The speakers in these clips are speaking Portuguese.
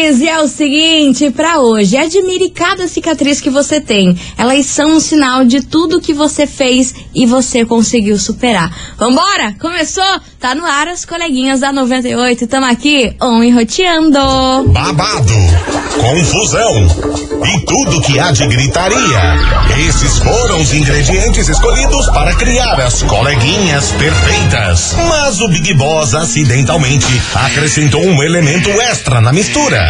Charis, e é o seguinte, para hoje, admire cada cicatriz que você tem. Elas são um sinal de tudo que você fez e você conseguiu superar. Vambora? Começou? Tá no ar as coleguinhas da 98, tamo aqui, on e roteando. Babado, confusão e tudo que há de gritaria. Esses foram os ingredientes escolhidos para criar as coleguinhas perfeitas. Mas o Big Boss acidentalmente acrescentou um elemento extra na mistura: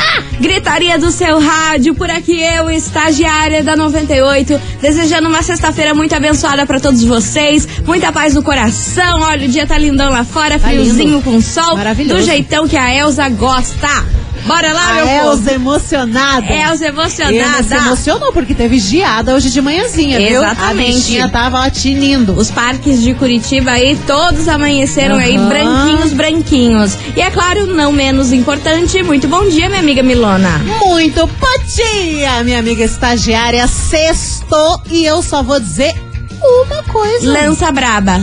Gritaria do seu rádio, por aqui eu, estagiária da 98, desejando uma sexta-feira muito abençoada para todos vocês, muita paz no coração. Olha, o dia tá lindão lá fora, Tá friozinho lindo. com sol, do jeitão que a Elza gosta. Bora lá, A meu povo! Elza emocionada. Elza emocionada. se emocionou porque teve geada hoje de manhãzinha, viu? Exatamente. A bichinha tava ó, tinindo. Os parques de Curitiba aí todos amanheceram aí Aham. branquinhos, branquinhos. E é claro, não menos importante, muito bom dia, minha amiga Milona. Muito patia, minha amiga estagiária. Sextou e eu só vou dizer uma coisa. Lança braba.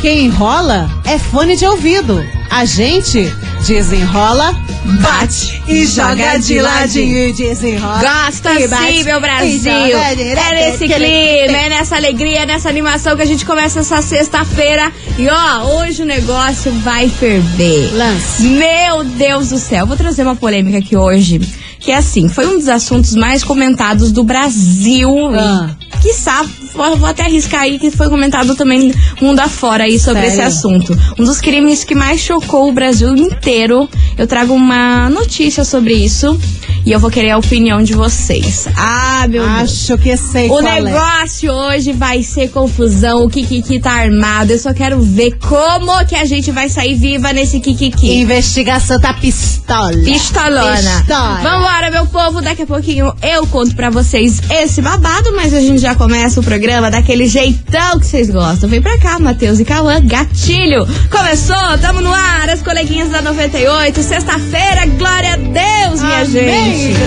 Quem enrola é fone de ouvido. A gente desenrola, bate e joga de ladinho e desenrola. Gosta e bate, sim, meu Brasil. É nesse clima, é nessa alegria, nessa animação que a gente começa essa sexta-feira. E ó, hoje o negócio vai ferver. Lance. Meu Deus do céu, vou trazer uma polêmica aqui hoje. Que é assim, foi um dos assuntos mais comentados do Brasil. Ah. E, quiçá, vou, vou até arriscar aí que foi comentado também mundo afora aí sobre Sério? esse assunto. Um dos crimes que mais chocou o Brasil inteiro. Eu trago uma notícia sobre isso. E eu vou querer a opinião de vocês. Ah, meu Deus. Acho que sei O qual é. negócio hoje vai ser confusão, o Kikiki tá armado. Eu só quero ver como que a gente vai sair viva nesse Kikiki. Investigação tá pistola. Pistolona. Pistola. Vambora, meu povo. Daqui a pouquinho eu conto pra vocês esse babado, mas a gente já começa o programa daquele jeitão que vocês gostam. Vem pra cá, Matheus e Cauã, gatilho. Começou, tamo no ar, as coleguinhas da 98. Sexta-feira, glória a Deus, minha Amém, gente.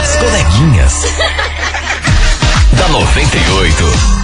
As coleguinhas. da 98.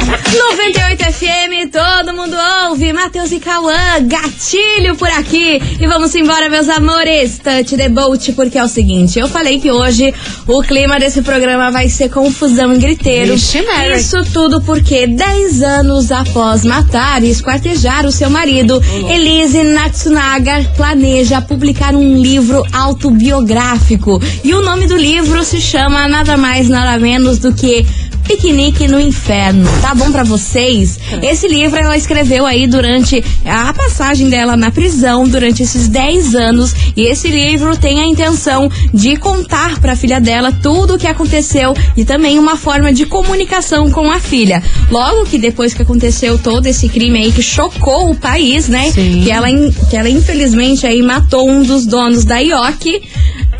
98 FM, todo mundo ouve. Matheus e Cauã, gatilho por aqui. E vamos embora, meus amores. Touch the boat, porque é o seguinte: eu falei que hoje o clima desse programa vai ser confusão e griteiro. Vixe. Isso tudo porque 10 anos após matar e esquartejar o seu marido, Elise Natsunaga planeja publicar um livro autobiográfico. E o nome do livro se chama nada mais, nada menos do que Piquenique no Inferno. Tá bom pra vocês? Esse livro ela escreveu aí durante a passagem dela na prisão, durante esses 10 anos. E esse livro tem a intenção de contar pra filha dela tudo o que aconteceu e também uma forma de comunicação com a filha. Logo que depois que aconteceu todo esse crime aí que chocou o país, né? Sim. Que ela, que ela infelizmente aí matou um dos donos da IOC.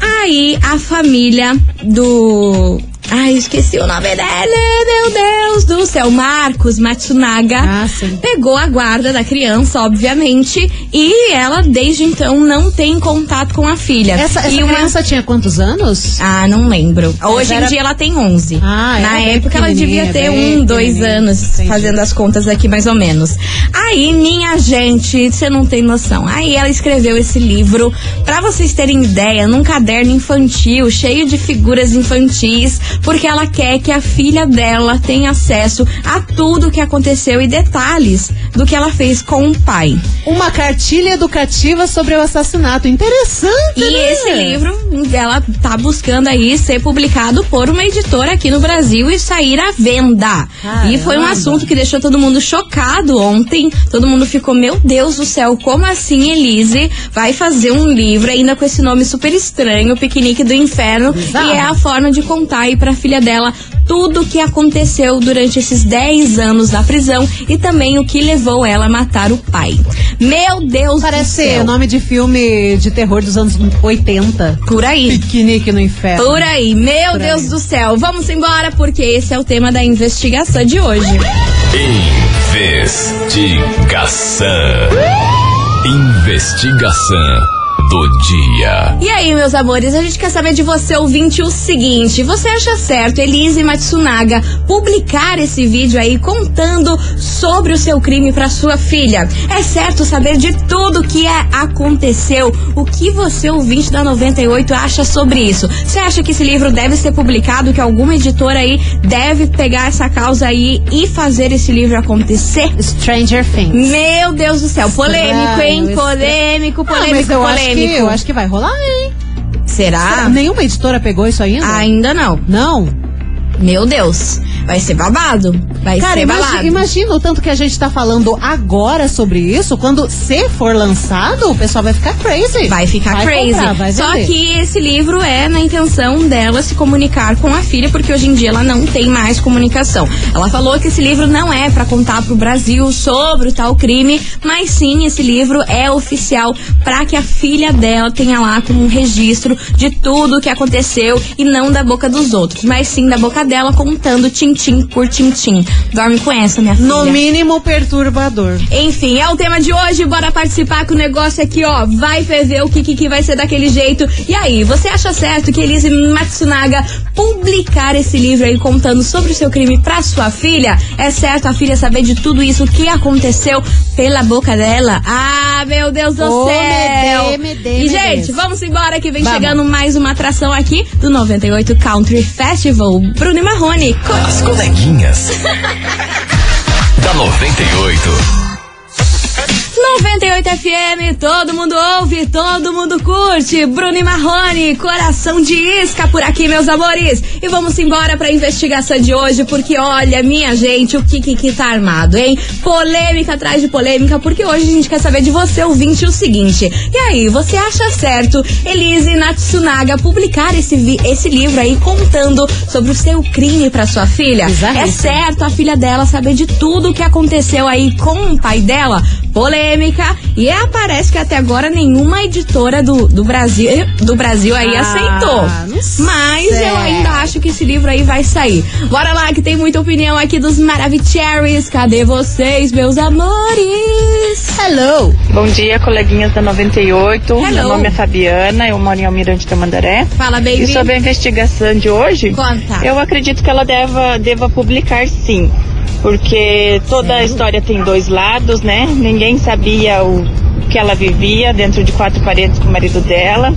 Aí a família do. Ai, esqueci o nome dele, meu Deus do céu. Marcos Matsunaga Ah, pegou a guarda da criança, obviamente, e ela desde então não tem contato com a filha. Essa, essa e uma- criança tinha quantos anos? Ah, não lembro. Hoje era- em dia ela tem 11. Ah, Na época ela devia ter um, dois anos, Entendi. fazendo as contas aqui mais ou menos. Aí, minha gente, você não tem noção. Aí ela escreveu esse livro, pra vocês terem ideia, num caderno infantil, cheio de figuras infantis, porque ela quer que a filha dela tenha acesso a tudo que aconteceu e detalhes do que ela fez com o pai. Uma cartilha educativa sobre o assassinato. Interessante, E né? esse livro, ela tá buscando aí ser publicado por uma editora aqui no Brasil e sair à venda. Caramba. E foi um assunto que deixou todo mundo chocado ontem. Todo mundo ficou, meu Deus do céu, como assim Elise vai fazer um livro ainda com esse nome super estranho, Piquenique do Inferno? Bizarro. E é a forma de contar aí pra filha dela tudo o que aconteceu durante esses 10 anos na prisão e também o que levou ela a matar o pai. Meu Deus Parece do céu. nome de filme de terror dos anos 80. Por aí. Piquenique no inferno. Por aí, meu Por Deus aí. do céu. Vamos embora porque esse é o tema da investigação de hoje. Investigação. Investigação do dia. E aí, meus amores, a gente quer saber de você, ouvinte, o seguinte: você acha certo Elise Matsunaga publicar esse vídeo aí contando sobre o seu crime pra sua filha? É certo saber de tudo que é, aconteceu? O que você, ouvinte da 98, acha sobre isso? Você acha que esse livro deve ser publicado, que alguma editora aí deve pegar essa causa aí e fazer esse livro acontecer? Stranger Things. Meu Deus do céu, polêmico, hein? Polêmico, Ah, polêmico, mas eu acho, que, eu acho que vai rolar, hein? Será? Nenhuma editora pegou isso ainda? Ainda não. Não? Meu Deus. Vai ser babado. Vai Cara, ser babado. imagina o tanto que a gente tá falando agora sobre isso. Quando se for lançado, o pessoal vai ficar crazy. Vai ficar Vai crazy. comprar, vai Só que esse livro é na intenção dela se comunicar com a filha, porque hoje em dia ela não tem mais comunicação. Ela falou que esse livro não é pra contar pro Brasil sobre o tal crime, mas sim esse livro é oficial pra que a filha dela tenha lá como um registro de tudo o que aconteceu e não da boca dos outros, mas sim da boca dela contando tintim por tintim. Dorme com essa, minha filha. No mínimo perturbador. Enfim, é o tema de hoje. Bora participar que o negócio aqui, ó, vai ferver o que, que, que vai ser daquele jeito. E aí, você acha certo que Elise Matsunaga publicar esse livro aí contando sobre o seu crime pra sua filha? É certo a filha saber de tudo isso que aconteceu pela boca dela? Ah, meu Deus do Ô, céu! me dê, me dê, e, me gente, dê. vamos embora que vem Vamos. chegando mais uma atração aqui do 98 Country Festival. Bruno Marrone. As coleguinhas. da 98. 98 FM, todo mundo ouve, todo mundo curte. Bruno e Marrone, coração de isca por aqui, meus amores. E vamos embora pra investigação de hoje, porque olha, minha gente, o que que tá armado, hein? Polêmica atrás de polêmica, porque hoje a gente quer saber de você, ouvinte, o seguinte. E aí, você acha certo Elise Natsunaga publicar esse, esse livro aí contando sobre o seu crime pra sua filha? Bizarríssimo. É certo a filha dela saber de tudo o que aconteceu aí com o pai dela? Polêmica. E é, parece que até agora nenhuma editora do, do Brasil do Brasil aí Ah, aceitou. Mas sei. eu ainda acho que esse livro aí vai sair. Bora lá, que tem muita opinião aqui dos Maravicheries. Cadê vocês, meus amores? Hello. Bom dia, coleguinhas da 98. Hello. Meu nome é Fabiana, eu moro em Almirante Tamandaré. Fala, baby. E sobre a investigação de hoje, Conta. eu acredito que ela deva, deva publicar sim. Porque toda a história tem dois lados, né? Ninguém sabia o que ela vivia dentro de quatro paredes com o marido dela.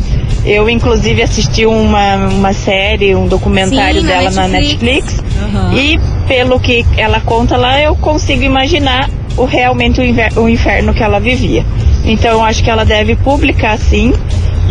Eu, inclusive, assisti uma, uma série, um documentário Sim, na dela na Netflix. Netflix. Aham. E pelo que ela conta lá, eu consigo imaginar o realmente o, inver- o inferno que ela vivia. Então eu acho que ela deve publicar sim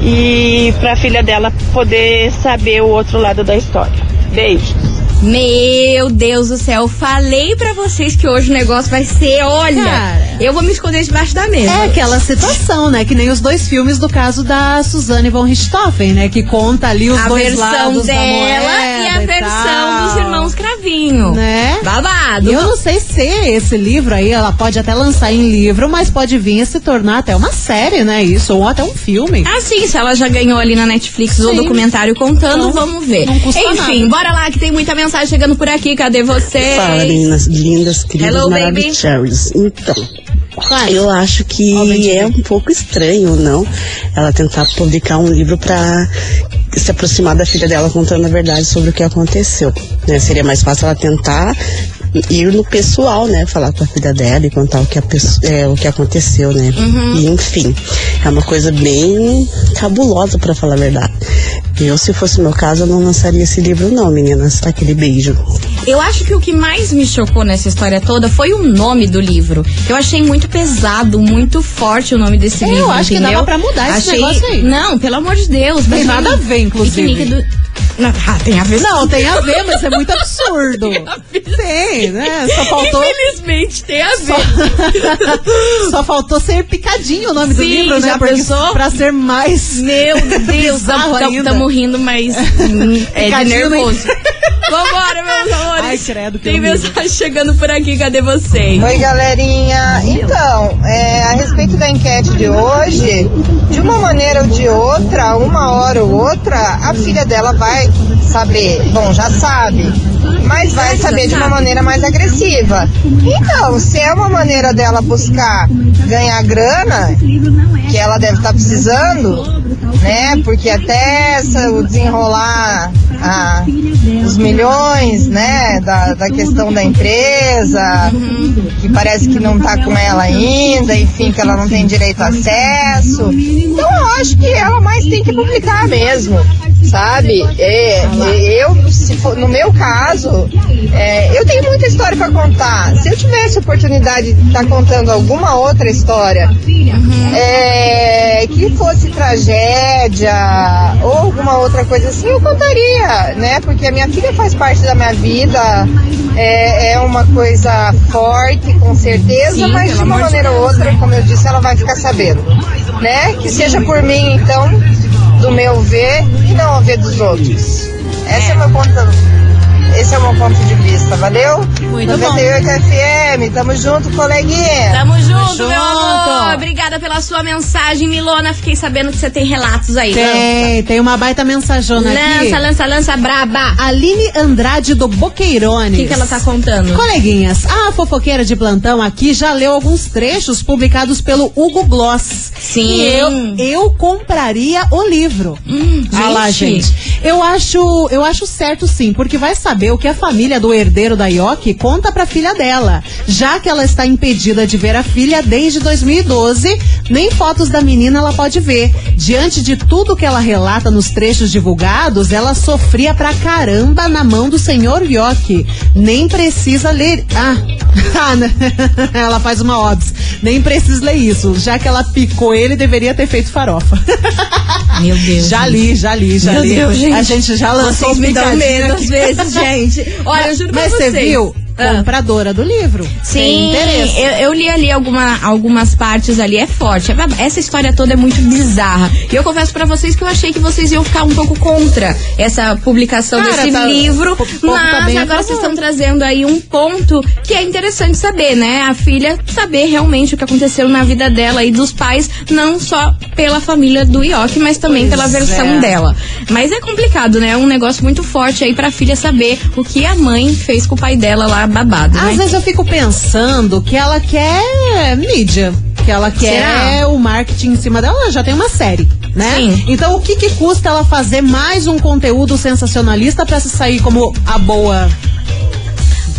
e para a filha dela poder saber o outro lado da história. Beijos. Meu Deus do céu, falei pra vocês que hoje o negócio vai ser, olha, Cara. eu vou me esconder debaixo da mesa. É aquela situação, né? Que nem os dois filmes do caso da Suzane von Richthofen, né? Que conta ali os a dois versão lados da dela moeda e a versão tal. dos irmãos Cravinho. Né? Babado. Eu não sei se esse livro aí, ela pode até lançar em livro, mas pode vir a se tornar até uma série, né? Isso, ou até um filme. Ah, sim, se ela já ganhou ali na Netflix o Sim. documentário contando, Então, vamos ver. não custa Enfim, bora lá que tem muita mensagem chegando por aqui. Cadê vocês? Fala, meninas lindas, queridas, Hello, maravilhosas. Então, eu acho que bem é um pouco estranho, não? Ela tentar publicar um livro pra se aproximar da filha dela contando a verdade sobre o que aconteceu. né? Seria mais fácil ela tentar ir no pessoal, né? Falar com a filha dela e contar o que, é, o que aconteceu, né? Uhum. E enfim, é uma coisa bem cabulosa pra falar a verdade. Eu, se fosse o meu caso, eu não lançaria esse livro, não, meninas. Aquele beijo. Eu acho que o que mais me chocou nessa história toda foi o nome do livro. Eu achei muito pesado, muito forte o nome desse Eu livro. acho que entendeu? dava pra mudar esse achei... negócio aí. Não, pelo amor de Deus. Tem mas nada a ver, inclusive. Piquenique do... Não, ah, tem a ver. Não, tem a ver, mas é muito absurdo. Tem, né? Só faltou. Infelizmente tem a ver. Só, só faltou ser picadinho o nome do Sim, livro, né? já Porque pensou? pra ser mais. Meu Deus, estamos rindo, mas hum, é de nervoso. Vambora, meus amores. Ai, credo, que Tem mensagem chegando por aqui, cadê vocês? Oi, galerinha. Então, é, a respeito da enquete de hoje, de uma maneira ou de outra, uma hora ou outra, a filha dela vai saber. Bom, já sabe. Mas vai saber de uma maneira mais agressiva. Então, se é uma maneira dela buscar ganhar grana, que ela deve estar precisando, né? Porque até essa, o desenrolar ah, os milhões, né? Da, da questão da empresa, que parece que não tá com ela ainda, enfim, que ela não tem direito a acesso. Então eu acho que ela mais tem que publicar mesmo, sabe? É, eu, se for, no meu caso, é, eu tenho muita história para contar. Se eu tivesse oportunidade de estar contando alguma outra história é, que fosse tragédia ou alguma outra coisa assim, eu contaria, né? Porque a minha filha faz parte da minha vida, é, é uma coisa forte, com certeza, Sim, mas de uma maneira ou outra, como eu disse, ela vai ficar sabendo, né? Que seja por mim, então, do meu ver e não ao ver dos outros. Esse é, o meu ponto. Esse é o meu ponto de vista, valeu? Muito bom. 98 FM, tamo junto, coleguinha. Tamo junto, junto. meu amor. Obrigada pela sua mensagem, Milona. Fiquei sabendo que você tem relatos aí. Tem, tem uma baita mensajona aqui. Lança, lança, lança, braba. Aline Andrade do Boqueirones. O que, que ela tá contando? Coleguinhas, a fofoqueira de plantão aqui já leu alguns trechos publicados pelo Hugo Bloss. Sim. E eu, eu compraria o livro. Hum, Ah lá, gente. gente. Eu acho, eu acho certo sim, porque vai saber o que a família do herdeiro da Yoki conta pra filha dela. Já que ela está impedida de ver a filha desde 2012, nem fotos da menina ela pode ver. Diante de tudo que ela relata nos trechos divulgados, ela sofria pra caramba na mão do senhor Yoki. Nem precisa ler. Ah, ah, né? ela faz uma obs. Nem precisa ler isso. Já que ela picou ele, deveria ter feito farofa. Meu Deus. Já li, já li, já Meu li. Deus, gente. A gente já lançou Vocês me dão medo às vezes, gente. Olha, eu juro pra Mas vocês. você viu? Ah. Compradora do livro. Sim, eu, eu li ali alguma, algumas partes ali, é forte. Essa história toda é muito bizarra. E eu confesso pra vocês que eu achei que vocês iam ficar um pouco contra essa publicação Cara, desse tá- livro. tá Mas a agora vocês estão trazendo aí um ponto que é interessante saber, né? A filha saber realmente o que aconteceu na vida dela e dos pais, não só pela família do Ioki, mas também Pois pela versão é. dela. Mas é complicado, né? É um negócio muito forte aí pra filha saber o que a mãe fez com o pai dela lá babado, né? Às vezes eu fico pensando que ela quer mídia. Que ela quer Será? o marketing em cima dela. Ela já tem uma série, né? Sim. Então o que, que custa ela fazer mais um conteúdo sensacionalista pra se sair como a boa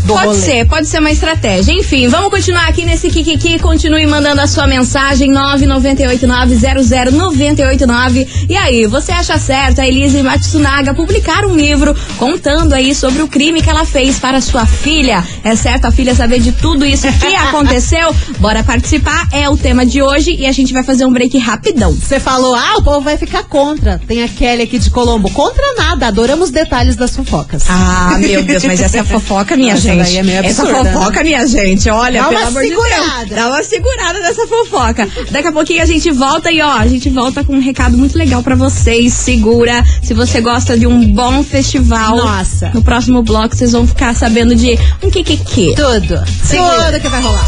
do Pode rolê? ser, pode ser uma estratégia. Enfim, vamos continuar aqui nesse Kikiki. Continue mandando a sua mensagem 998900989. E aí, você acha certo a Elise Matsunaga publicar um livro contando aí sobre o crime que ela fez para sua filha? É certo a filha saber de tudo isso que aconteceu? Bora participar, é o tema de hoje e a gente vai fazer um break rapidão. Você falou, ah, o povo vai ficar contra. Tem a Kelly aqui de Colombo. Contra nada, adoramos detalhes das fofocas. Ah, meu Deus, mas essa é a fofoca, minha Essa gente. daí é meio essa absurda, fofoca, minha gente, olha, Dá pelo uma amor de segurada. Deus. Dá uma segurada nessa fofoca. Daqui a pouquinho a gente volta e ó, a gente volta com um recado muito legal pra vocês. Segura. Se você gosta de um bom festival. Nossa. No próximo bloco vocês vão ficar sabendo de um kikiki. Tudo. Segura. Tudo que vai rolar.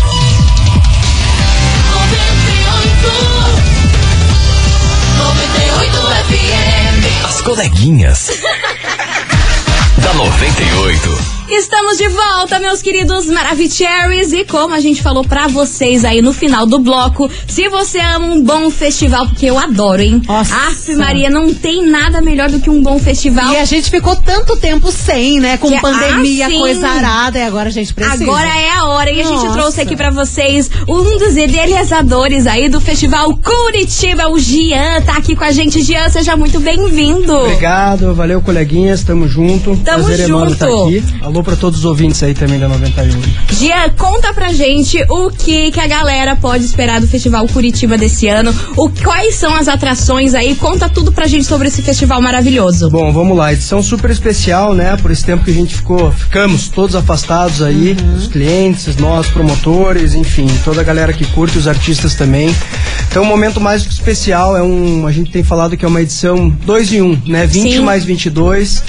As coleguinhas. da 98. Estamos de volta, meus queridos Maravicheries. E como a gente falou pra vocês aí no final do bloco, se você ama um bom festival, porque eu adoro, hein? Nossa. Aff, Maria, não tem nada melhor do que um bom festival. E a gente ficou tanto tempo sem, né? Com Que- pandemia, ah, coisa arada, e agora a gente precisa. Agora é a hora e a gente trouxe aqui pra vocês um dos idealizadores aí do festival Curitiba, o Gian, tá aqui com a gente. Gian, seja muito bem-vindo. Obrigado, valeu coleguinhas, tamo junto. Tamo Prazer enorme junto. estar aqui. Alô pra todos os ouvintes aí também da 91. Gia, conta pra gente o que, que a galera pode esperar do Festival Curitiba desse ano, o, quais são as atrações aí, conta tudo pra gente sobre esse festival maravilhoso. Bom, vamos lá, edição super especial, né? Por esse tempo que a gente ficou, ficamos todos afastados aí, os clientes, nós, promotores, enfim, toda a galera que curte, os artistas também. Então, um momento mais especial é um, a gente tem falado que é uma edição 2 em 1, um, né? 20 Sim. mais 22.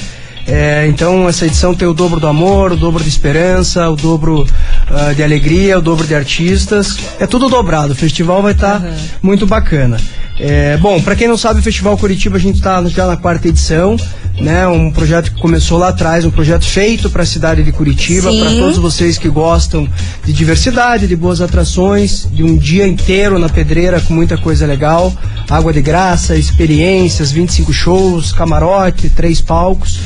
É, então essa edição tem o dobro do amor, o dobro de esperança, o dobro ah, de alegria, o dobro de artistas. É tudo dobrado. O festival vai estar muito bacana. É, bom, para quem não sabe, o Festival Curitiba a gente está já na quarta edição, né? Um projeto que começou lá atrás, um projeto feito para a cidade de Curitiba, para todos vocês que gostam de diversidade, de boas atrações, de um dia inteiro na pedreira com muita coisa legal, água de graça, experiências, 25 shows, camarote, três palcos.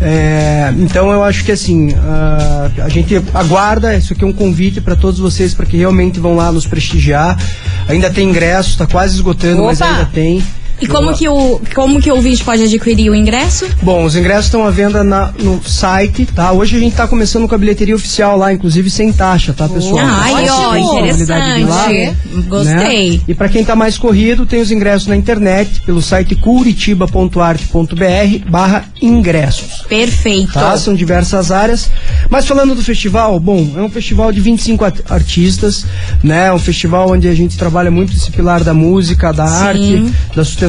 É, então eu acho que assim ah, a gente aguarda isso aqui é um convite para todos vocês para que realmente vão lá nos prestigiar. Ainda tem ingressos, está quase esgotando, mas Opa! ainda tem. E como que, o, como que o ouvinte pode adquirir o ingresso? Bom, os ingressos estão à venda na- no site, tá? Hoje a gente tá começando com a bilheteria oficial lá, inclusive sem taxa, tá, pessoal? Ai, ó, ir lá, interessante. Gostei. né? E para quem tá mais corrido, tem os ingressos na internet, pelo site curitiba.arte.br barra ingressos. Perfeito. Tá? São diversas áreas. Mas falando do festival, bom, é um festival de 25 at- artistas, né? É um festival onde a gente trabalha muito esse pilar da música, da arte, da sustentabilidade.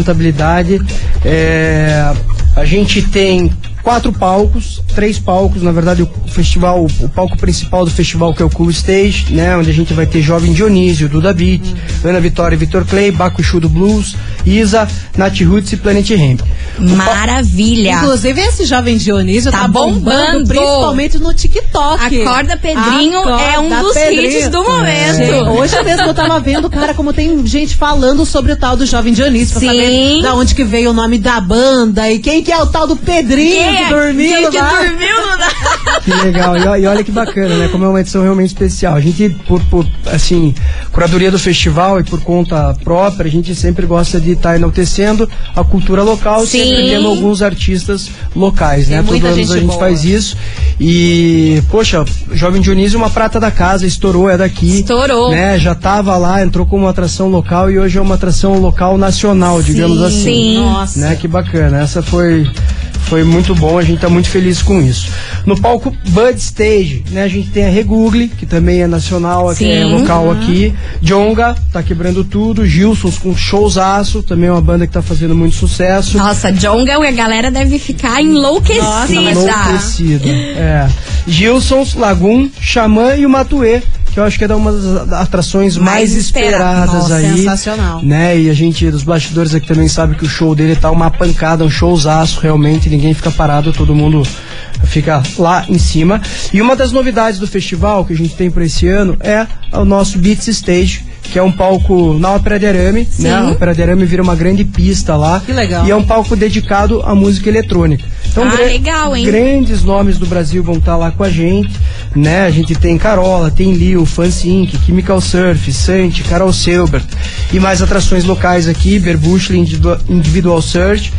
É, a gente tem quatro palcos, três palcos, na verdade o festival, o palco principal do festival que é o Cool Stage, né, onde a gente vai ter Jovem Dionísio, Duda Beat, Ana Vitória e Vitor Clay, Baco do Blues, Isa, Nath Roots e Planet Hemp. Maravilha. Inclusive, esse jovem Dionísio tá, Tá bombando, bombando. principalmente no TikTok. Acorda Pedrinho é um dos hits do momento. Gente, hoje mesmo eu tava vendo, cara, como tem gente falando sobre o tal do jovem Dionísio, pra Sim. saber da onde que veio o nome da banda e quem que é o tal do Pedrinho que dormiu Quem no que bar. dormiu no Que legal. E, e olha que bacana, né? Como é uma edição realmente especial. A gente, por, por, assim, curadoria do festival e por conta própria, a gente sempre gosta de estar enaltecendo a cultura local, Sim. sempre tendo alguns artistas locais, né? Tem Todo muita ano a gente boa. faz isso. E, poxa, Jovem Dionísio, uma prata da casa, estourou, é daqui. Estourou. Né? Já tava lá, entrou como uma atração local e hoje é uma atração local nacional, digamos assim. Sim. Nossa. Né? Que bacana. Essa foi foi muito bom, a gente tá muito feliz com isso. No palco Bud Stage, né, a gente tem a Regoogle, que também é nacional, aqui é local aqui. Jonga, tá quebrando tudo. Gilsons com showzaço, também é uma banda que tá fazendo muito sucesso. Nossa, Jonga, a galera deve ficar enlouquecida. Enlouquecida. É. Gilsons, Lagoon, Xamã e o Matuê, que eu acho que é uma das atrações mais, Mais espera- esperadas Nossa, aí. sensacional. Né? E a gente dos bastidores aqui também sabe que o show dele tá uma pancada, um showzaço realmente, ninguém fica parado, todo mundo fica lá em cima. E uma das novidades do festival que a gente tem para esse ano é o nosso Beats Stage, que é um palco na Ópera de Arame, né? A Ópera de Arame vira uma grande pista lá. Que legal. E é um palco dedicado à música eletrônica. Então, Ah, legal, hein? grandes nomes do Brasil vão estar lá com a gente, né? A gente tem Carola, tem Lil, Fancy Inc., Chemical Surf, Santi, Carol Selbert e mais atrações locais aqui, Berbushli Individual, Search,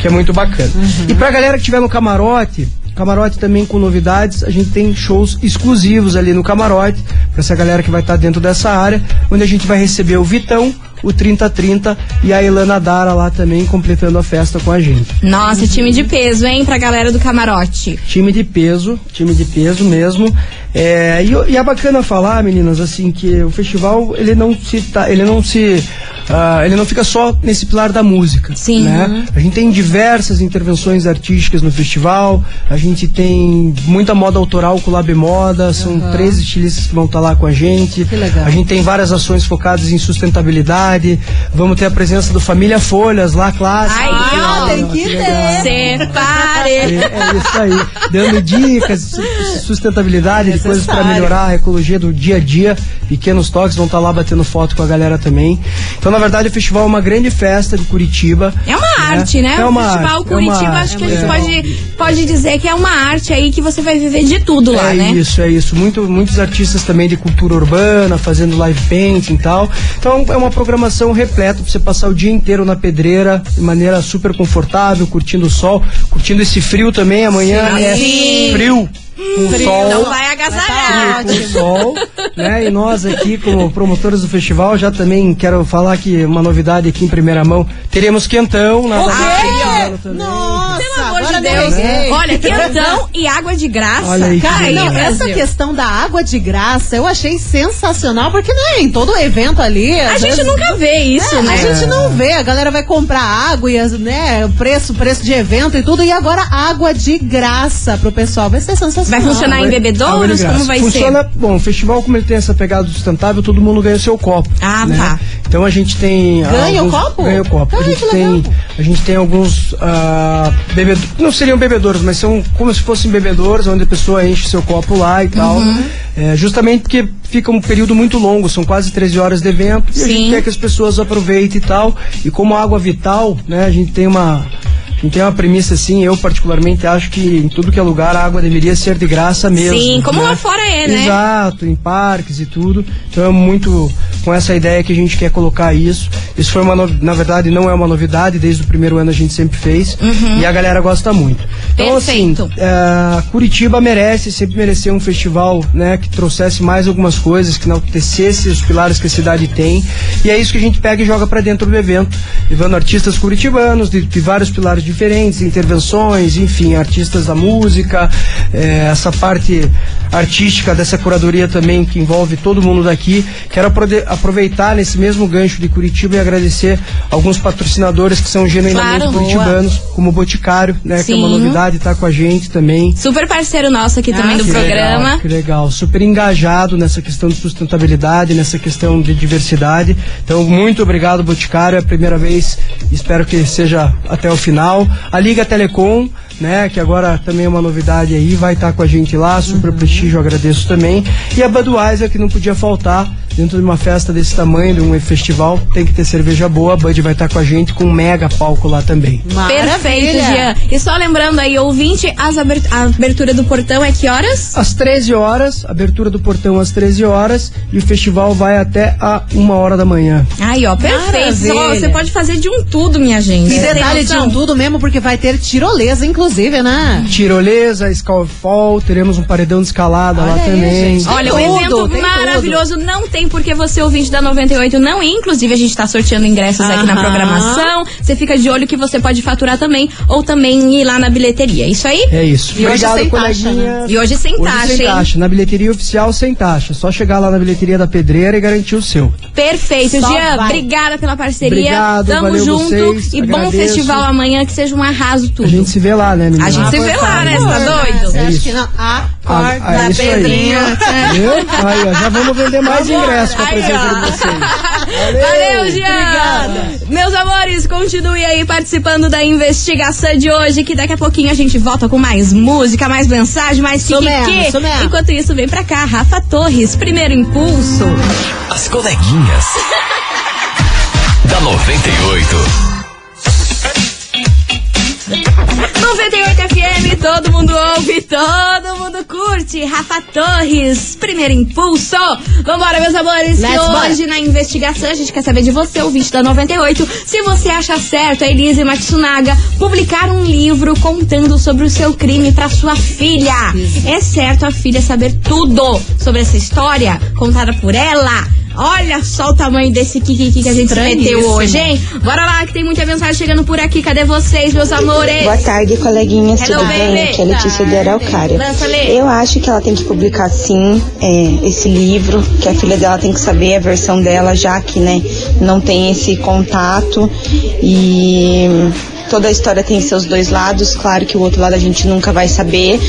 que é muito bacana. Uhum. E pra galera que estiver no camarote, camarote também com novidades, a gente tem shows exclusivos ali no camarote, pra essa galera que vai estar dentro dessa área, onde a gente vai receber o Vitão, o 3030 e a Ilana Dara lá também completando a festa com a gente. Nossa, time de peso, hein, pra galera do camarote. Time de peso, time de peso mesmo. É, e, e é bacana falar, meninas, assim, que o festival ele não se tá, ele não se ah, ele não fica só nesse pilar da música. Sim. Né? A gente tem diversas intervenções artísticas no festival, a gente tem muita moda autoral com o Lab Moda, são três estilistas que vão estar lá com a gente. Que legal. A gente tem várias ações focadas em sustentabilidade. Vamos ter a presença do Família Folhas lá, clássico. Ai, ó, tem que ter. Separe. É, é isso aí. Dando dicas, su- sustentabilidade, de coisas para melhorar a ecologia do dia a dia. Pequenos toques vão estar lá batendo foto com a galera também. Então, na verdade, o festival é uma grande festa de Curitiba. É uma arte, né? É o uma Festival arte, é uma Curitiba, acho que a gente É. pode, pode dizer que é uma arte aí que você vai viver de tudo lá, é né? isso, é isso. Muito, muitos artistas também de cultura urbana, fazendo live painting e tal. Então é uma programação repleta pra você passar o dia inteiro na pedreira, de maneira super confortável, curtindo o sol, curtindo esse frio também. Amanhã é Sim. frio. Com sol. Não vai agasalhar. com o sol, né? E nós aqui, como promotores do festival, já também quero falar que uma novidade aqui em primeira mão, teremos quentão na também. Nossa, Pelo amor de Deus. derreguei. Olha, quentão e água de graça. Olha aí Cara, não, essa Brasil. questão da água de graça eu achei sensacional, porque não é em todo evento ali. A gente vezes- nunca vê isso, É, né? A gente não vê, a galera vai comprar água e né, o preço, preço de evento e tudo, e agora água de graça pro pessoal. Vai ser sensacional. Vai funcionar em bebedouros? Como vai Funciona, ser? bom, o festival, como ele tem essa pegada sustentável, todo mundo ganha o seu copo. Ah, né? tá. Então a gente tem. Ganha o alguns- copo? Ganha o copo. Ai, a, gente que tem, a gente tem alguns ah, bebedouros. Não seriam bebedouros, mas são como se fossem bebedouros, onde a pessoa enche seu copo lá e tal. Uhum. É, justamente porque fica um período muito longo, são quase 13 horas de evento. E a Sim. gente quer que as pessoas aproveitem e tal. E como água vital, né, a gente tem uma. A gente tem uma premissa assim, eu particularmente acho que em tudo que é lugar a água deveria ser de graça mesmo. Sim, como né? lá fora é, né? Exato, em parques e tudo. Então é muito com essa ideia que a gente quer colocar isso. Isso foi uma na verdade não é uma novidade, desde o primeiro ano a gente sempre fez e a galera gosta muito. Então Uhum. Perfeito. assim, é, Curitiba merece, sempre mereceu um festival, né, que trouxesse mais algumas coisas, que enaltecesse os pilares que a cidade tem. E é isso que a gente pega e joga pra dentro do evento, levando artistas curitibanos de, de vários pilares diferentes, intervenções, enfim, artistas da música, é, essa parte artística dessa curadoria também que envolve todo mundo daqui. Quero aproveitar nesse mesmo gancho de Curitiba e agradecer alguns patrocinadores que são genuinamente Claro. curitibanos, como o Boticário, né, que é uma novidade, tá com a gente também. Super parceiro nosso aqui também do programa. Legal, que legal. Super engajado nessa questão de sustentabilidade, nessa questão de diversidade. Então, muito obrigado, Boticário. É a primeira vez, espero que seja até o final. A Liga Telecom, né, que agora também é uma novidade aí, vai estar com a gente lá. Super prestígio, agradeço também. E a Budweiser, que não podia faltar dentro de uma festa desse tamanho, de um festival, tem que ter cerveja boa. A Bud vai estar com a gente com um mega palco lá também. Perfeito, Maravilha. Jean. E só lembrando aí, ouvinte, as aber- a abertura do portão é que horas? Às 13 horas, abertura do portão às 13 horas e o festival vai até a uma hora da manhã. Aí, ó, perfeito. Ó, você pode fazer de um tudo, minha gente. E detalhe de um tudo mesmo, porque vai ter tirolesa, inclusive, né? Tirolesa, Skyfall, teremos um paredão de escalada lá Olha aí, também. gente. Olha, Tem um tudo, evento maravilhoso. Não tem porque você, ouvinte da 98, não ir. Inclusive, a gente tá sorteando ingressos aqui na programação. Você fica de olho que você pode faturar também. Ou também ir lá na bilheteria. Isso aí? É isso. E hoje Obrigado, sem taxa, coleguinha. né? E hoje sem Hoje taxa, sem hein? taxa. Na bilheteria oficial, sem taxa. Só chegar lá na bilheteria da Pedreira e garantir o seu. Perfeito, Só Jean. vai. Obrigada pela parceria. Obrigado, Tamo valeu junto. vocês, e bom agradeço. festival amanhã, que seja um arraso tudo. A gente se vê lá, né, menina? A gente se vê lá, né? Você tá doido? Você acha isso. que não? Acorda, ah, é isso aí. Pedrinho. Viu? Aí, ó, já vamos vender mais ingressos com a Aí, presença ó. de vocês. Valeu, Jean! Meus amores, continue aí participando da investigação de hoje, que daqui a pouquinho a gente volta com mais música, mais mensagem, mais kikiki. Enquanto isso, vem pra cá, Rafa Torres, primeiro impulso. As coleguinhas. da 98. 98 FM, todo mundo ouve, todo mundo curte. Rafa Torres, primeiro impulso. Vambora, meus amores, que Let's hoje na investigação a gente quer saber de você, ouvinte da 98, se você acha certo a Elise Matsunaga publicar um livro contando sobre o seu crime pra sua filha. É certo a filha saber tudo sobre essa história contada por ela? Olha só o tamanho desse kikiki que a gente meteu hoje, hein? Bora lá, que tem muita mensagem chegando por aqui. Cadê vocês, meus amores? Boa tarde, coleguinhas. Hello, Tudo bem? Aqui é a Letícia de Araucária. Lança. Eu acho que ela tem que publicar sim é, esse livro, que a filha dela tem que saber a versão dela, já que né, não tem esse contato. E toda a história tem seus dois lados. Claro que o outro lado a gente nunca vai saber.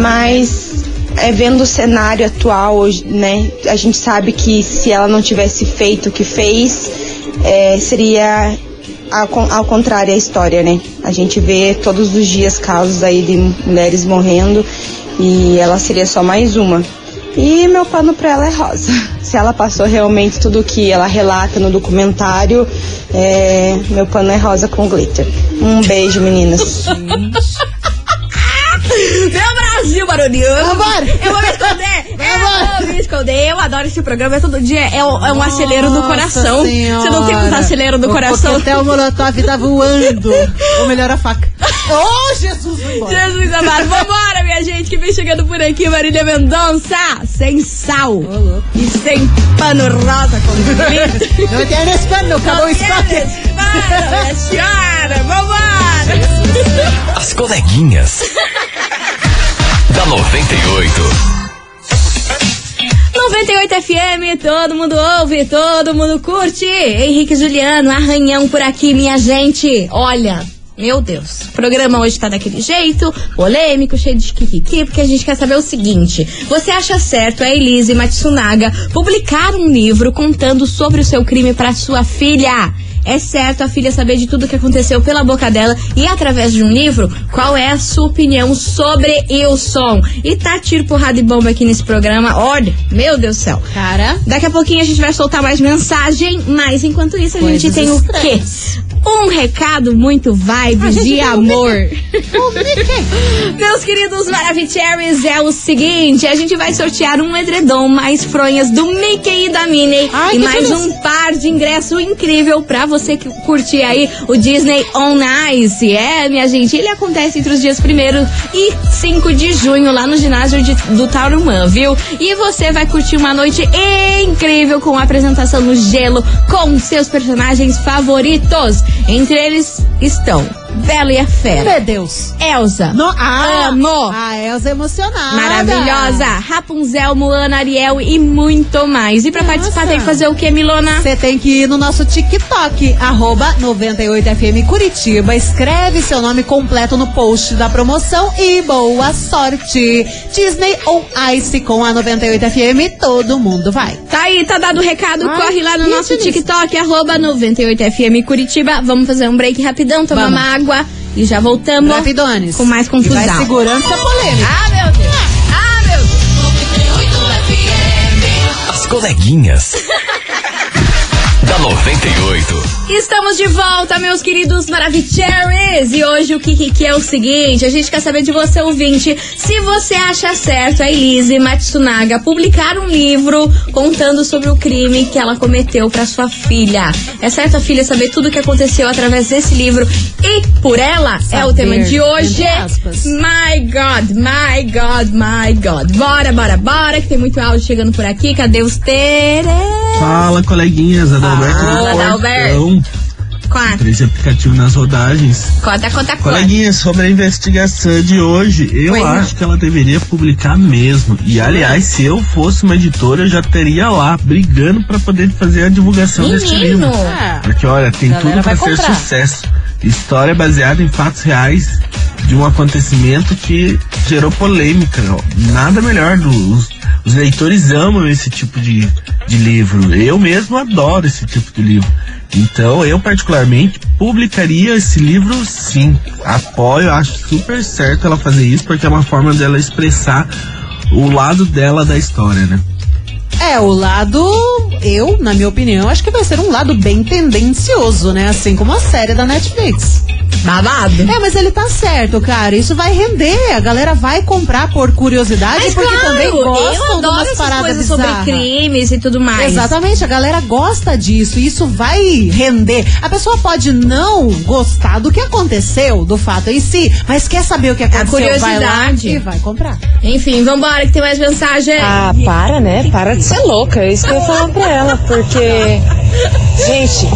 Mas é, vendo o cenário atual hoje, né? A gente sabe que se ela não tivesse feito o que fez, é, seria ao, ao contrário a história, né? A gente vê todos os dias casos aí de mulheres morrendo e ela seria só mais uma. E meu pano pra ela é rosa. Se ela passou realmente tudo o que ela relata no documentário, é, meu pano é rosa com glitter. Um beijo, meninas. Vambora! Eu vou me esconder! Eu vou me esconder! Eu adoro esse programa, é todo dia. É, um- é um acelero do coração. Senhora. Você não tem um acelero do O coração? coquetel molotov tá voando. Ou melhor, a faca. Oh, Jesus. Jesus amado, vambora, minha gente, que vem chegando por aqui, Marília Mendonça, sem sal e sem pano rosa com glitter. Não tem espaço, acabou o estoque. Para, minha senhora, vambora! As coleguinhas. da 98. 98 FM, todo mundo ouve, todo mundo curte. Henrique Juliano, arranhão por aqui, minha gente. Olha, meu Deus, o programa hoje tá daquele jeito, polêmico, cheio de kikiki, porque a gente quer saber o seguinte: você acha certo a Elise Matsunaga publicar um livro contando sobre o seu crime para sua filha? É certo a filha saber de tudo que aconteceu pela boca dela e através de um livro? Qual é a sua opinião sobre Wilson? E tá tiro, porrada e bomba aqui nesse programa. Olha, meu Deus do céu. Cara, Daqui a pouquinho a gente vai soltar mais mensagem, mas enquanto isso a gente Coisas tem o quê? Um recado muito vibe A gente de amor. Meus queridos Maravicheries, é o seguinte: a gente vai sortear um edredom mais fronhas do Mickey e da Minnie. Ai, e mais um par de ingresso incrível pra você que curtir aí o Disney On Ice. É, minha gente, ele acontece entre os dias 1 e 5 de junho lá no ginásio de- do Tarumã, viu? E você vai curtir uma noite incrível com a apresentação no gelo com seus personagens favoritos. Entre eles estão Bela e a Fera. Meu Deus. Elsa. No, ah, Amo. A Elza emocionada. Maravilhosa. Rapunzel, Moana, Ariel e muito mais. E pra Nossa. participar tem que fazer o que, Milona? Você tem que ir no nosso TikTok, arroba 98FM Curitiba. Escreve seu nome completo no post da promoção e boa sorte. Disney on Ice com a 98FM, todo mundo vai. Tá aí, tá dado o recado. Ai, Corre lá no nosso. TikTok, arroba 98FM Curitiba. Vamos fazer um break rapidão, tomar uma água e já voltamos. Rapidones. Com mais E confusão. vai segurando essa polêmica. Ah, meu Deus. Ah, meu Deus. As coleguinhas. Da 98. Estamos de volta, meus queridos Maravicheries! E hoje o que, que é o seguinte: a gente quer saber de você, ouvinte, se você acha certo a Elise Matsunaga publicar um livro contando sobre o crime que ela cometeu para sua filha. É certo a filha saber tudo o que aconteceu através desse livro e por ela? é o Saber, tema de hoje. My God, my God, my God. Bora, bora, bora, que tem muito áudio chegando por aqui. Cadê os Tere? Fala, coleguinhas, Adalberto Fala, do. Portão. Quatro. Três aplicativos nas rodagens. Conta, conta, conta. Coleguinhas, sobre a investigação de hoje, eu Pois não. acho que ela deveria publicar mesmo. E aliás, se eu fosse uma editora, eu já teria lá, brigando pra poder fazer a divulgação desse Menino! livro. Ah, Porque olha, tem tudo pra vai ser sucesso. História baseada em fatos reais de um acontecimento que gerou polêmica. Nada melhor do, os, os leitores amam esse tipo de, de livro. Eu mesmo adoro esse tipo de livro. Então, eu particularmente publicaria esse livro sim. Apoio, acho super certo ela fazer isso, porque é uma forma dela expressar o lado dela da história, né? É, o lado, eu, na minha opinião, acho que vai ser um lado bem tendencioso, né? Assim como a série da Netflix. Babado. É, mas ele tá certo, cara. Isso vai render. A galera vai comprar por curiosidade, Mas porque claro, também eu gostam de adoro umas paradas coisas sobre crimes e tudo mais. Exatamente, a galera gosta disso, e isso vai render. A pessoa pode não gostar do que aconteceu, do fato em si, mas quer saber o que aconteceu, vai lá curiosidade. e vai comprar. Enfim, vambora que tem mais mensagem. Ah, para, né? Para de ser louca. É isso que eu ia falar pra ela, porque. Gente,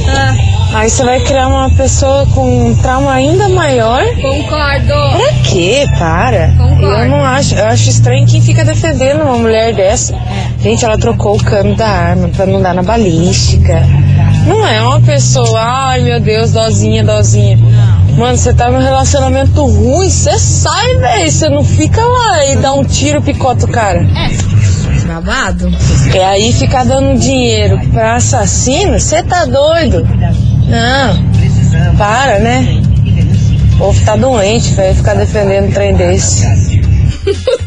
aí você vai criar uma pessoa com um trauma ainda maior. Concordo. Pra quê? Para. Concordo. Eu não acho. Eu acho estranho quem fica defendendo uma mulher dessa. Gente, ela trocou o cano da arma pra não dar na balística. Não é uma pessoa, ai meu Deus, dozinha, dozinha. Mano, você tá num relacionamento ruim, você sai, velho. Você não fica lá e dá um tiro, picota o cara. Babado. E aí ficar dando dinheiro pra assassino, você tá doido? Não, para, né? O povo tá doente, velho, ficar defendendo um trem desse.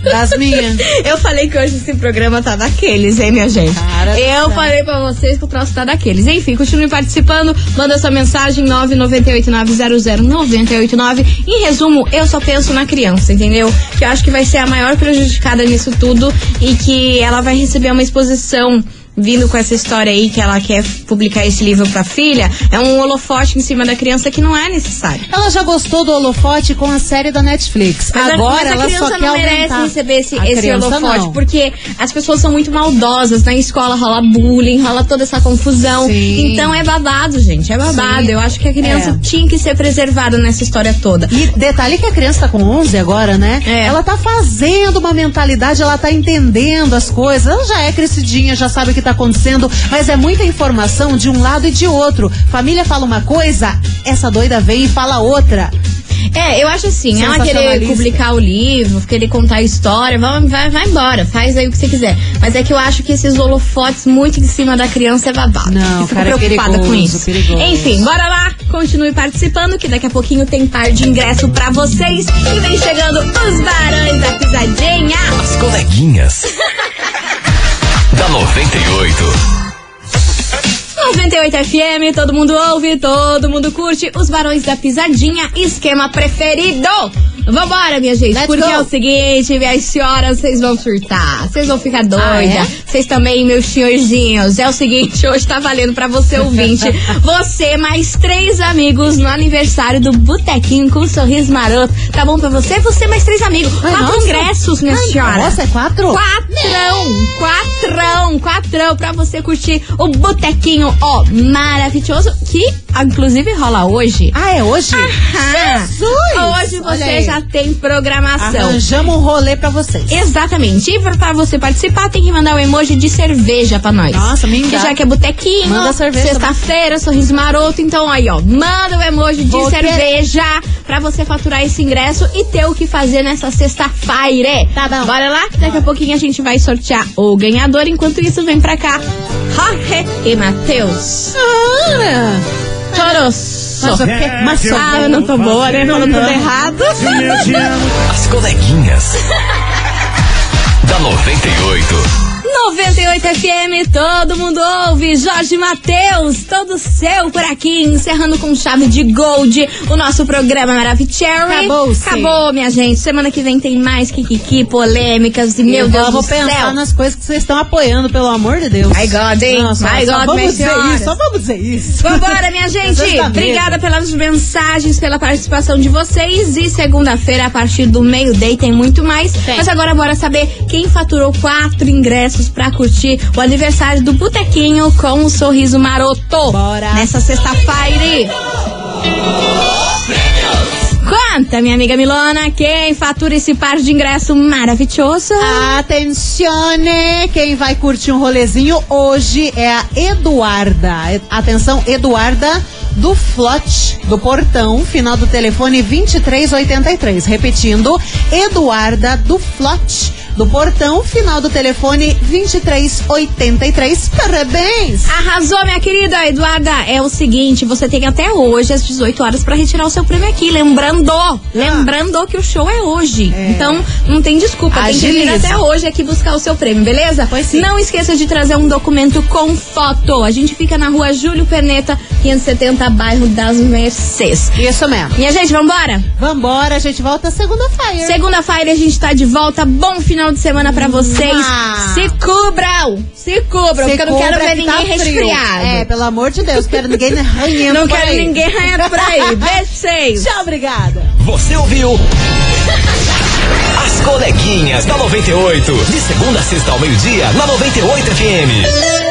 Das minhas. Eu falei que hoje esse programa tá daqueles, hein, minha gente? Cara Eu céu. falei pra vocês que o troço tá daqueles. Enfim, continue participando. Manda sua mensagem 998900989. Em resumo, eu só penso na criança, entendeu? Que eu acho que vai ser a maior prejudicada nisso tudo e que ela vai receber uma exposição vindo com essa história aí que ela quer publicar esse livro pra filha, é um holofote em cima da criança que não é necessário. Ela já gostou do holofote com a série da Netflix. Mas a- Agora mas a ela criança só quer não merece aumentar. receber esse, A esse holofote, não. porque as pessoas são muito maldosas. Na escola rola bullying, rola toda essa confusão. Sim. Então é babado, gente. É babado. Sim. Eu acho que a criança É. tinha que ser preservada nessa história toda. E detalhe que a criança tá com 11 agora, né? É. Ela tá fazendo uma mentalidade, ela tá entendendo as coisas. Ela já é crescidinha, já sabe o que tá acontecendo, mas é muita informação de um lado e de outro. Família fala uma coisa, essa doida vem e fala outra. É, eu acho assim, ela querer Sensacionalista. publicar o livro, querer contar a história, vai, vai, vai embora, faz aí o que você quiser. Mas é que eu acho que esses holofotes muito em cima da criança é babado. Não, eu fico cara, é preocupada com perigoso, isso. perigoso. Enfim, bora lá, continue participando, que daqui a pouquinho tem par de ingresso pra vocês. E vem chegando os barões da pisadinha. As coleguinhas. da 98. 98 FM, todo mundo ouve, todo mundo curte. Os Barões da Pisadinha, esquema preferido. Vambora, minha gente, Let's porque go. é o seguinte, minhas senhoras, vocês vão surtar, vocês vão ficar doida. Ah, é? Vocês também, meus senhorzinhos. É o seguinte, hoje tá valendo pra você, ouvinte. você mais três amigos no aniversário do Botequinho com um sorriso maroto. Tá bom pra você? Você mais três amigos. Ai, Quatro nossa. ingressos, minha Ai, senhora. Nossa, é quatro? Quatrão, quatrão, quatrão pra você curtir o botequinho, ó, maravilhoso, que ah, inclusive rola hoje. Ah, é hoje? Ah, Jesus! Hoje Olha você já tem programação. Arranjamos um rolê pra vocês. Exatamente. E pra, você participar, tem que mandar o emoji de cerveja pra nós. Nossa, me Que já que é botequinho, Manda cerveja sexta-feira, sorriso maroto. Então aí, ó, manda o emoji de Vou cerveja pra você faturar esse ingresso e ter o que fazer nessa sexta-feira. Tá bom. Bora lá, que daqui a pouquinho a gente vai sortear o ganhador. Enquanto isso, vem pra cá, Jorge e Matheus. Ah, Choroso. mas o quê? Mas Ah, eu não tô boa, né? Falando tudo errado. As coleguinhas. da 98. 98 FM, todo mundo ouve. Jorge Matheus, todo seu por aqui, encerrando com chave de gold o nosso programa Maravicherry. Acabou-se. Acabou, minha gente. Semana que vem tem mais Kikiki, polêmicas e meu eu Deus vou do pensar céu. nas coisas que vocês estão apoiando, pelo amor de Deus. My God, hein? Nossa, My só God, vamos minhas dizer isso, só vamos dizer isso. Vambora, minha gente! Obrigada pelas mensagens, pela participação de vocês. E segunda-feira, a partir do meio-day, tem muito mais. Mas agora bora saber quem faturou quatro ingressos pra curtir o aniversário do Botequinho com o sorriso maroto. Bora. Nessa sexta-feira. Conta, minha amiga Milona, quem fatura esse par de ingresso maravilhoso? Atencione! Quem vai curtir um rolezinho hoje é a Eduarda. Atenção, Eduarda do Flot, do Portão, final do telefone 2383. Repetindo, Eduarda do Flot, do Portão, final do telefone 2383. Parabéns! Arrasou, minha querida Eduarda. É o seguinte, você tem até hoje, às 18 horas, pra retirar o seu prêmio aqui. Lembrando, lembrando que o show é hoje. Então, não tem desculpa. Tem que vir Agiliza. até hoje aqui buscar o seu prêmio, beleza? Pois sim. Não esqueça de trazer um documento com foto. A gente fica na rua Júlio Perneta, 570, bairro das Mercês. Isso mesmo. Minha gente, vambora? Vambora, a gente volta segunda-feira. Segunda-feira a gente tá de volta. Bom final de semana pra vocês. Mua. Se cubram! Se cubram, Se porque eu não quero ver que ninguém tá resfriado. É, pelo amor de Deus, quero ninguém arranhando Não por quero aí. ninguém arranhando por aí. Beijo pra vocês. Tchau, obrigada. Você ouviu? As coleguinhas da 98. De segunda a sexta ao meio-dia, na 98 FM.